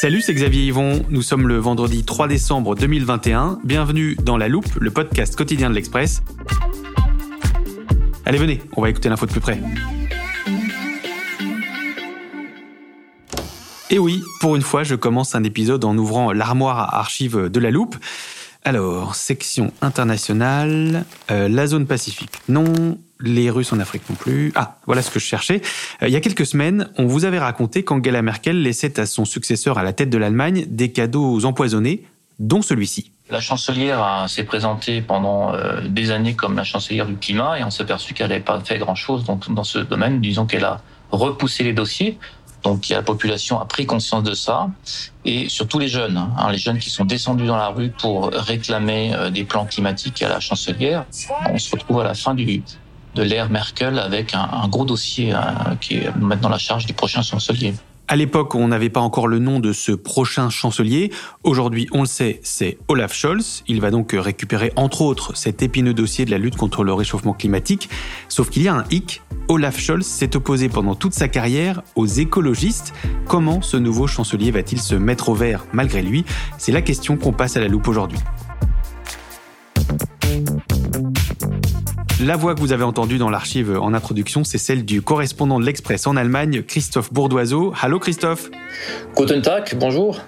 Salut, c'est Xavier Yvon. Nous sommes le vendredi 3 décembre 2021. Bienvenue dans La Loupe, le podcast quotidien de l'Express. Allez, venez, on va écouter l'info de plus près. Et oui, pour une fois, je commence un épisode en ouvrant l'armoire à archives de La Loupe. Alors, section internationale, euh, la zone Pacifique, non, les Russes en Afrique non plus. Ah, voilà ce que je cherchais. Euh, il y a quelques semaines, on vous avait raconté qu'Angela Merkel laissait à son successeur à la tête de l'Allemagne des cadeaux empoisonnés, dont celui-ci. La chancelière s'est présentée pendant euh, des années comme la chancelière du climat et on s'est aperçu qu'elle n'avait pas fait grand-chose dans ce domaine. Disons qu'elle a repoussé les dossiers. Donc la population a pris conscience de ça, et surtout les jeunes, hein, les jeunes qui sont descendus dans la rue pour réclamer euh, des plans climatiques à la chancelière. On se retrouve à la fin du, de l'ère Merkel avec un, gros dossier hein, qui est maintenant la charge du prochain chancelier. À l'époque, on n'avait pas encore le nom de ce prochain chancelier. Aujourd'hui, on le sait, c'est Olaf Scholz. Il va donc récupérer, entre autres, cet épineux dossier de la lutte contre le réchauffement climatique. Sauf qu'il y a un hic. Olaf Scholz s'est opposé pendant toute sa carrière aux écologistes. Comment ce nouveau chancelier va-t-il se mettre au vert malgré lui? C'est la question qu'on passe à la loupe aujourd'hui. La voix que vous avez entendue dans l'archive en introduction, c'est celle du correspondant de l'Express en Allemagne, Christophe Bourdoiseau. Allô Christophe Guten Tag, bonjour.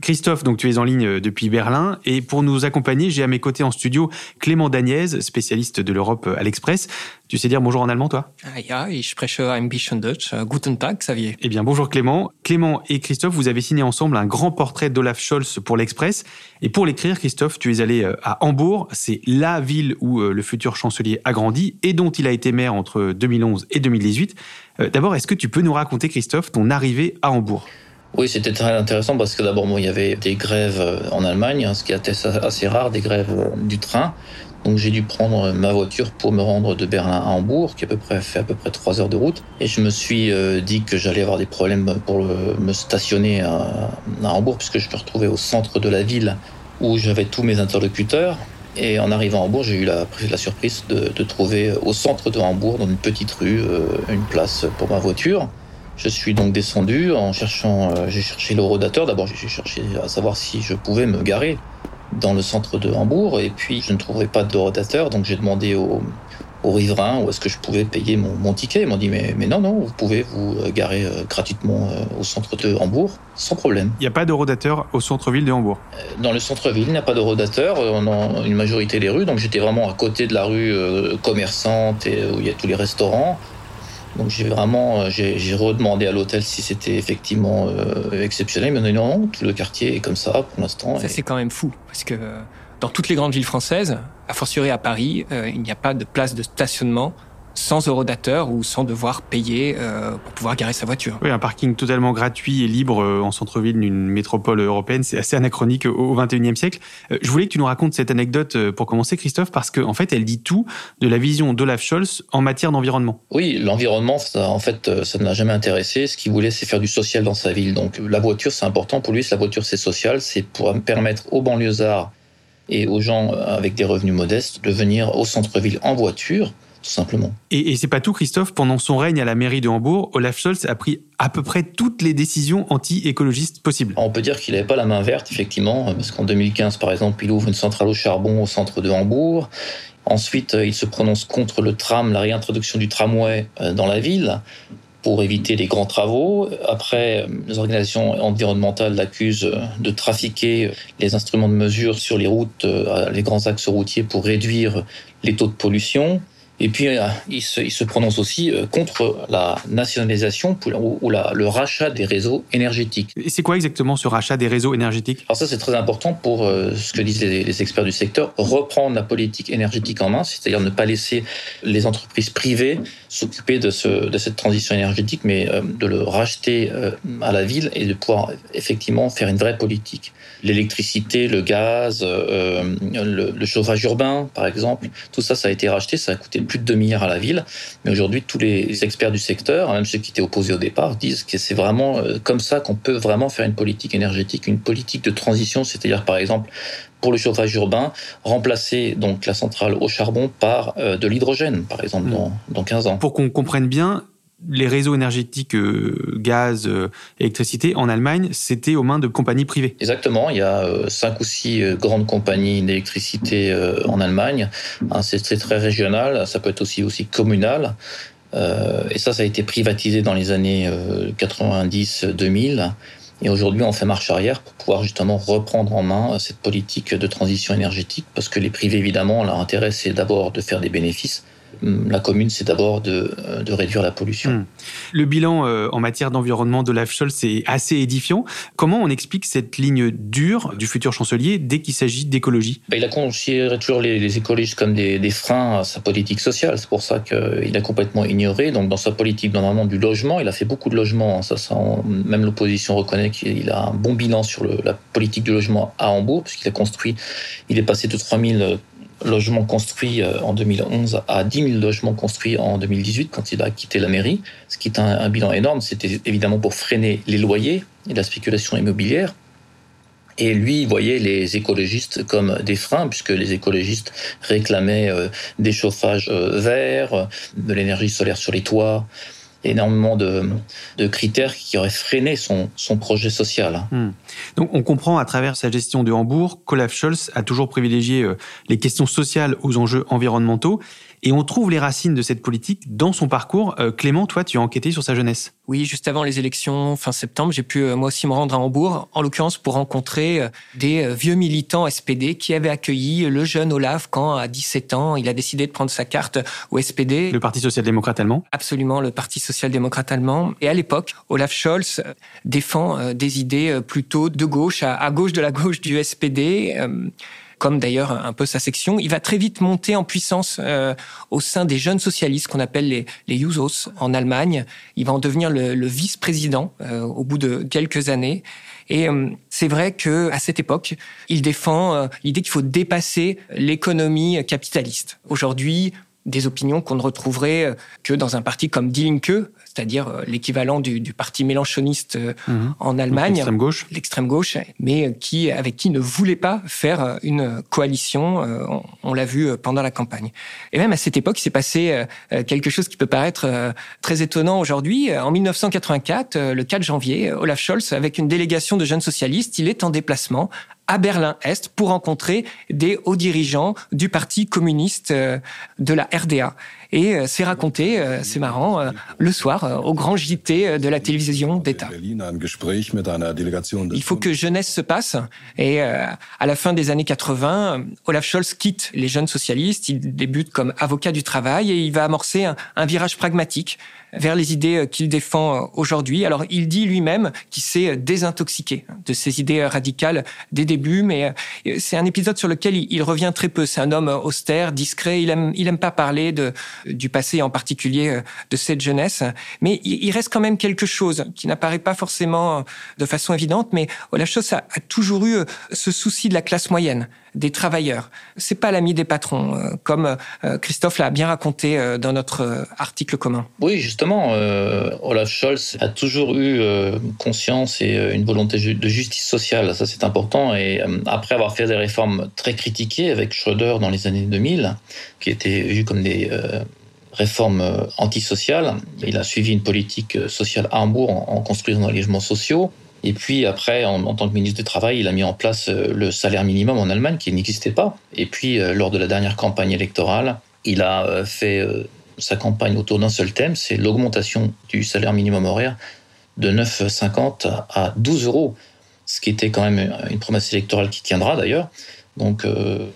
Christophe, donc tu es en ligne depuis Berlin et pour nous accompagner, j'ai à mes côtés en studio Clément Dagnès, spécialiste de l'Europe à l'Express. Tu sais dire bonjour en allemand, toi? Ah, Ja, ich spreche ein bisschen Deutsch. Guten Tag, Xavier. Eh bien, bonjour Clément. Clément et Christophe, vous avez signé ensemble un grand portrait d'Olaf Scholz pour l'Express. Et pour l'écrire, Christophe, tu es allé euh, à Hambourg. C'est la ville où euh, le futur chancelier a grandi et dont il a été maire entre 2011 et 2018. Euh, d'abord, est-ce que tu peux nous raconter, Christophe, ton arrivée à Hambourg? Oui, c'était très intéressant parce que d'abord, il y avait des grèves en Allemagne, hein, ce qui était assez rare, des grèves du train. Donc j'ai dû prendre ma voiture pour me rendre de Berlin à Hambourg, qui à peu près, fait à peu près trois heures de route. Et je me suis euh, dit que j'allais avoir des problèmes pour me stationner à, Hambourg, puisque je me retrouvais au centre de la ville où j'avais tous mes interlocuteurs. Et en arrivant à Hambourg, j'ai eu la, surprise de, trouver au centre de Hambourg, dans une petite rue, euh, une place pour ma voiture. Je suis donc descendu en cherchant, euh, j'ai cherché le rodateur. D'abord, j'ai cherché à savoir si je pouvais me garer dans le centre de Hambourg et puis je ne trouvais pas de rotateur donc j'ai demandé au, au riverain où est-ce que je pouvais payer mon, mon ticket. Ils m'ont dit mais, mais non, non, vous pouvez vous euh, garer euh, gratuitement euh, au centre de Hambourg sans problème. Il n'y a pas de rodateur au centre-ville de Hambourg? Dans le centre-ville, il n'y a pas de rodateur. On a une majorité des rues, donc j'étais vraiment à côté de la rue commerçante et où il y a tous les restaurants. Donc j'ai vraiment euh, j'ai redemandé à l'hôtel si c'était effectivement euh, exceptionnel. Mais non, non, tout le quartier est comme ça pour l'instant. Ça c'est quand même fou parce que dans toutes les grandes villes françaises, a fortiori à Paris, euh, il n'y a pas de place de stationnement sans eurodateur ou sans devoir payer euh, pour pouvoir garer sa voiture. Oui, un parking totalement gratuit et libre euh, en centre-ville d'une métropole européenne, c'est assez anachronique au XXIe siècle. Euh, je voulais que tu nous racontes cette anecdote pour commencer, Christophe, parce qu'en en fait, elle dit tout de la vision d'Olaf Scholz en matière d'environnement. Oui, l'environnement, en fait, ça ne l'a jamais intéressé. Ce qu'il voulait, c'est faire du social dans sa ville. Donc, la voiture, c'est important pour lui. La voiture, c'est social. C'est pour permettre aux banlieusards et aux gens avec des revenus modestes de venir au centre-ville en voiture tout simplement. Et, et c'est pas tout, Christophe. Pendant son règne à la mairie de Hambourg, Olaf Scholz a pris à peu près toutes les décisions anti-écologistes possibles. On peut dire qu'il n'avait pas la main verte, effectivement, parce qu'en 2015, par exemple, il ouvre une centrale au charbon au centre de Hambourg. Ensuite, il se prononce contre le tram, la réintroduction du tramway euh, dans la ville pour éviter les grands travaux. Après, les organisations environnementales l'accusent de trafiquer les instruments de mesure sur les routes, euh, les grands axes routiers pour réduire les taux de pollution. Et puis, euh, il se, il se prononce aussi euh, contre la nationalisation ou, ou la, le rachat des réseaux énergétiques. Et c'est quoi exactement ce rachat des réseaux énergétiques? Alors ça, c'est très important pour euh, ce que disent les, les, experts du secteur, reprendre la politique énergétique en main, c'est-à-dire ne pas laisser les entreprises privées s'occuper de, ce, de cette transition énergétique, mais de le racheter à la ville et de pouvoir effectivement faire une vraie politique. L'électricité, le gaz, le, le, chauffage urbain, par exemple, tout ça, ça a été racheté, ça a coûté plus de 2 milliards à la ville. Mais aujourd'hui, tous les experts du secteur, même ceux qui étaient opposés au départ, disent que c'est vraiment comme ça qu'on peut vraiment faire une politique énergétique, une politique de transition, c'est-à-dire par exemple pour le chauffage urbain, remplacer donc la centrale au charbon par euh, de l'hydrogène, par exemple, mmh. dans, dans 15 ans. Pour qu'on comprenne bien, les réseaux énergétiques euh, gaz, euh, électricité en Allemagne, c'était aux mains de compagnies privées. Exactement, il y a euh, cinq ou six euh, grandes compagnies d'électricité en Allemagne. Hein, c'est très régional, ça peut être aussi aussi communal. et ça, ça a été privatisé dans les années 90-2000. Et aujourd'hui, on fait marche arrière pour pouvoir justement reprendre en main cette politique de transition énergétique, parce que les privés, évidemment, leur intérêt, c'est d'abord de faire des bénéfices, la commune, c'est d'abord de, de, réduire la pollution. Mmh. Le bilan euh, en matière d'environnement d'Olaf Scholz est assez édifiant. Comment on explique cette ligne dure du futur chancelier dès qu'il s'agit d'écologie? Ben, Il a considéré toujours les, les écologistes comme des, des, freins à sa politique sociale. C'est pour ça qu'il a complètement ignoré. Donc, dans sa politique normalement du logement, il a fait beaucoup de logements. Ça, ça même l'opposition reconnaît qu'il a un bon bilan sur le, la politique du logement à Hambourg, puisqu'il a construit, il est passé de 3000 logements construits euh, en 2011 à 10 000 logements construits en 2018 quand il a quitté la mairie, ce qui est un, bilan énorme. C'était évidemment pour freiner les loyers et la spéculation immobilière. Et lui voyait les écologistes comme des freins, puisque les écologistes réclamaient euh, des chauffages euh, verts, de l'énergie solaire sur les toits, énormément de, critères qui auraient freiné son, projet social. Mmh. Donc on comprend à travers sa gestion de Hambourg qu'Olaf Scholz a toujours privilégié euh, les questions sociales aux enjeux environnementaux et on trouve les racines de cette politique dans son parcours. Euh, Clément, toi, tu as enquêté sur sa jeunesse. Oui, juste avant les élections, fin septembre, j'ai pu euh, moi aussi me rendre à Hambourg, en l'occurrence pour rencontrer des vieux militants SPD qui avaient accueilli le jeune Olaf quand, à 17 ans, il a décidé de prendre sa carte au SPD. Le Parti social-démocrate allemand Absolument, le Parti social-démocrate allemand. Et à l'époque, Olaf Scholz défend des idées plutôt de gauche, à gauche de la gauche du SPD comme d'ailleurs un peu sa section. Il va très vite monter en puissance euh, au sein des jeunes socialistes qu'on appelle les, les Jusos en Allemagne. Il va en devenir le, vice-président euh, au bout de quelques années. Et euh, c'est vrai que à cette époque, il défend euh, l'idée qu'il faut dépasser l'économie capitaliste. Aujourd'hui, des opinions qu'on ne retrouverait euh, que dans un parti comme Die Linke, c'est-à-dire euh, l'équivalent du, du, parti mélanchoniste mmh. en Allemagne, l'extrême gauche, l'extrême gauche, mais qui avec qui ne voulait pas faire une coalition. On, on l'a vu pendant la campagne. Et même à cette époque, il s'est passé quelque chose qui peut paraître très étonnant aujourd'hui. En 1984, le 4 janvier, Olaf Scholz, avec une délégation de jeunes socialistes, il est en déplacement à Berlin-Est pour rencontrer des hauts dirigeants du Parti communiste de la RDA. Et c'est raconté, c'est marrant, le soir au grand JT de la télévision d'État. Il faut que jeunesse se passe. Et à la fin des années 80, Olaf Scholz quitte les jeunes socialistes. Il débute comme avocat du travail et il va amorcer un, un virage pragmatique vers les idées qu'il défend aujourd'hui. Alors, il dit lui-même qu'il s'est désintoxiqué de ses idées radicales des débuts, mais c'est un épisode sur lequel il revient très peu. C'est un homme austère, discret. Il aime, il aime pas parler de, du passé, en particulier de cette jeunesse. Mais il reste quand même quelque chose qui n'apparaît pas forcément de façon évidente, mais Olaf Scholz a, a toujours eu ce souci de la classe moyenne des travailleurs. C'est pas l'ami des patrons, comme Christophe l'a bien raconté dans notre article commun. Oui, justement, euh, Olaf Scholz a toujours eu euh, conscience et euh, une volonté de justice sociale. Ça, c'est important. Et euh, après avoir fait des réformes très critiquées avec Schröder dans les années 2000, qui étaient vues comme des euh, réformes antisociales, il a suivi une politique sociale à Hambourg en, en construisant des logements sociaux. Et puis après, en, tant que ministre du Travail, il a mis en place le salaire minimum en Allemagne qui n'existait pas. Et puis, euh, lors de la dernière campagne électorale, il a euh, fait euh, sa campagne autour d'un seul thème, c'est l'augmentation du salaire minimum horaire de 9,50 à 12 euros, ce qui était quand même une promesse électorale qui tiendra d'ailleurs. Donc, euh,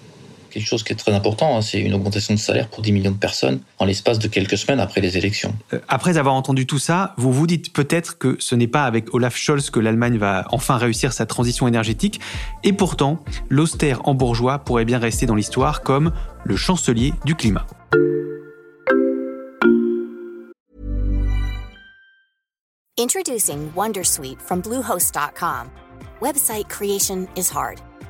quelque chose qui est très important. Hein. C'est une augmentation de salaire pour 10 millions de personnes en l'espace de quelques semaines après les élections. Euh, après avoir entendu tout ça, vous vous dites peut-être que ce n'est pas avec Olaf Scholz que l'Allemagne va enfin réussir sa transition énergétique. Et pourtant, l'austère en bourgeois pourrait bien rester dans l'histoire comme le chancelier du climat. Introducing Wondersuite from Bluehost.com. Website creation is hard.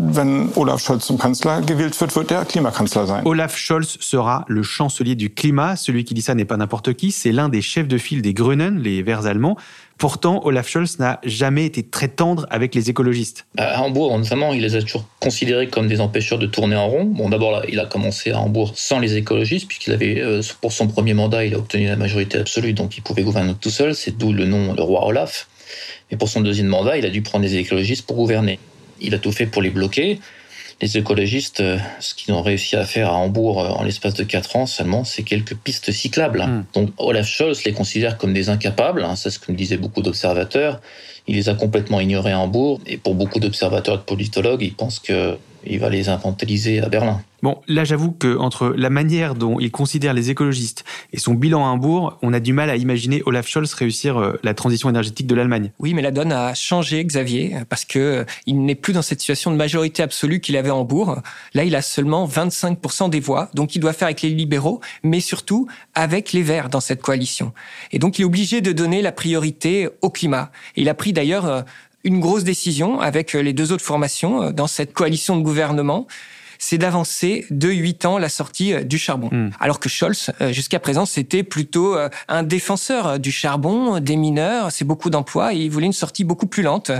wenn Olaf Scholz zum Kanzler gewählt wird, wird er Klimakanzler sein. Olaf Scholz sera le chancelier du climat. Celui qui dit ça n'est pas n'importe qui, c'est l'un des chefs de file des Grünen, les Verts allemands. Pourtant, Olaf Scholz n'a jamais été très tendre avec les écologistes. À Hambourg, notamment, il les a toujours considérés comme des empêcheurs de tourner en rond. Bon, d'abord, il a commencé à Hambourg sans les écologistes, puisqu'il avait, euh, pour son premier mandat, il a obtenu la majorité absolue, donc il pouvait gouverner tout seul. C'est d'où le nom, le roi Olaf. Et pour son deuxième mandat, il a dû prendre des écologistes pour gouverner. Il a tout fait pour les bloquer. Les écologistes, euh, ce qu'ils ont réussi à faire à Hambourg euh, en l'espace de 4 ans seulement, c'est quelques pistes cyclables. Mm. Donc Olaf Scholz les considère comme des incapables, hein, c'est ce que me disaient beaucoup d'observateurs. Il les a complètement ignorés à Hambourg, et pour beaucoup d'observateurs et de politologues, ils pensent qu'il va les infantiliser à Berlin. Bon, là j'avoue que entre la manière dont il considère les écologistes et son bilan à Hambourg, on a du mal à imaginer Olaf Scholz réussir euh, la transition énergétique de l'Allemagne. Oui, mais la donne a changé, Xavier, parce que euh, il n'est plus dans cette situation de majorité absolue qu'il avait à Hambourg. Là, il a seulement 25% des voix, donc il doit faire avec les libéraux, mais surtout avec les Verts dans cette coalition. Et donc il est obligé de donner la priorité au climat. Et il a pris d'ailleurs euh, une grosse décision avec les deux autres formations dans cette coalition de gouvernement c'est d'avancer de 8 ans la sortie euh, du charbon. Hmm. Alors que Scholz, euh, jusqu'à présent, c'était plutôt euh, un défenseur du charbon, des mineurs, c'est beaucoup d'emplois, et il voulait une sortie beaucoup plus lente,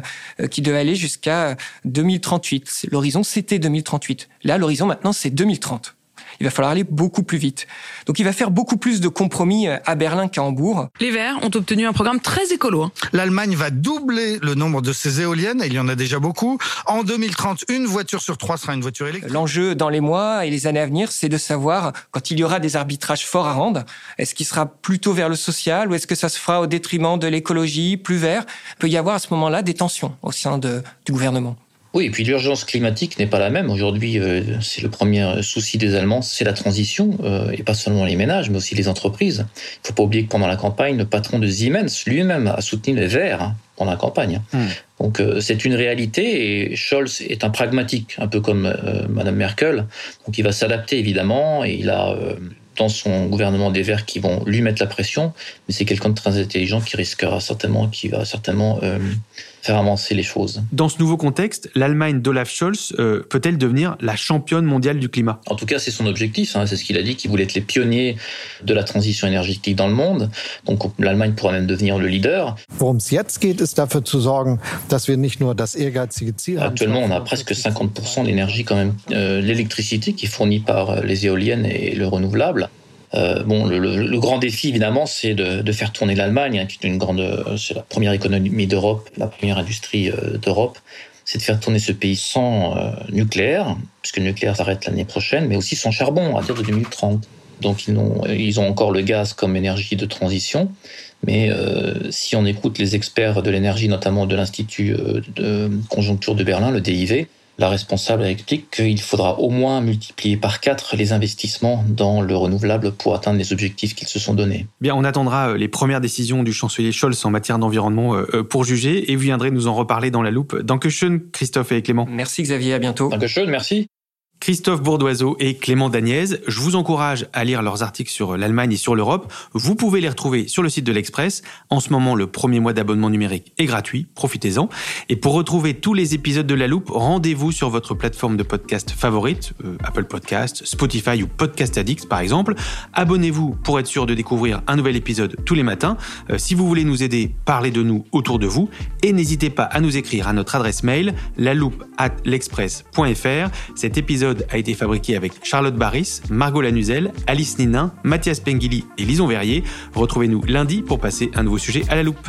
qui devait aller jusqu'à 2038. L'horizon, c'était 2038. Là, l'horizon maintenant, c'est 2030 il va falloir aller beaucoup plus vite. Donc il va faire beaucoup plus de compromis euh, à Berlin qu'à Hambourg. Les Verts ont obtenu un programme très écolo. Hein. L'Allemagne va doubler le nombre de ses éoliennes, il y en a déjà beaucoup. En 2030, une voiture sur trois sera une voiture électrique. L'enjeu dans les mois et les années à venir, c'est de savoir, quand il y aura des arbitrages forts à rendre, est-ce qu'il sera plutôt vers le social ou est-ce que ça se fera au détriment de l'écologie, plus vert? Il peut y avoir à ce moment-là des tensions au sein de, du gouvernement. Oui, et puis l'urgence climatique n'est pas la même. Aujourd'hui, euh, c'est le premier souci des Allemands, c'est la transition, euh, et pas seulement les ménages, mais aussi les entreprises. Il ne faut pas oublier que pendant la campagne, le patron de Siemens lui-même a soutenu les Verts hein, pendant la campagne. Hmm. Donc euh, c'est une réalité, et Scholz est un pragmatique, un peu comme Madame Merkel. Donc il va s'adapter évidemment, et il a dans son gouvernement des Verts qui vont lui mettre la pression, mais c'est quelqu'un de très intelligent qui risquera certainement, qui va certainement faire avancer les choses. Dans ce nouveau contexte, l'Allemagne d'Olaf Scholz euh, peut-elle devenir la championne mondiale du climat? En tout cas, c'est son objectif. Hein. c'est ce qu'il a dit, qu'il voulait être les pionniers de la transition énergétique dans le monde. Donc l'Allemagne pourra même devenir le leader. Actuellement, on a presque 50% d'énergie quand même, euh, l'électricité qui est fournie par euh, les éoliennes et le renouvelable. Euh, bon, le, grand défi évidemment, c'est de, faire tourner l'Allemagne, hein, qui est une grande, c'est la première économie d'Europe, la première industrie euh, d'Europe. C'est de faire tourner ce pays sans euh, nucléaire, puisque le nucléaire s'arrête l'année prochaine, mais aussi sans charbon à partir de 2030. Donc ils ont encore le gaz comme énergie de transition, mais si on écoute les experts de l'énergie, notamment de l'Institut de conjoncture de Berlin, le DIV, la responsable explique qu'il faudra au moins multiplier par quatre les investissements dans le renouvelable pour atteindre les objectifs qu'ils se sont donnés. Bien, on attendra euh, les premières décisions du chancelier Scholz en matière d'environnement euh, euh, pour juger et vous viendrez nous en reparler dans la loupe. Dankeschön, Christophe et Clément. Merci Xavier, à bientôt. Dankeschön, merci. Christophe Bourdoiseau et Clément Dagnès. Je vous encourage à lire leurs articles sur l'Allemagne et sur l'Europe. Vous pouvez les retrouver sur le site de l'Express. En ce moment, le premier mois d'abonnement numérique est gratuit. Profitez-en. Et pour retrouver tous les épisodes de La Loupe, rendez-vous sur votre plateforme de podcast favorite, euh, Apple Podcast, Spotify ou Podcast Addict par exemple. Abonnez-vous pour être sûr de découvrir un nouvel épisode tous les matins. Euh, si vous voulez nous aider, parlez de nous autour de vous. Et n'hésitez pas à nous écrire à notre adresse mail, loupe at l'express.fr. Cet épisode a été fabriqué avec Charlotte Barris, Margot Lanuzel, Alice Ninin, Mathias Pengili et Lison Verrier. Retrouvez-nous lundi pour passer un nouveau sujet à la loupe.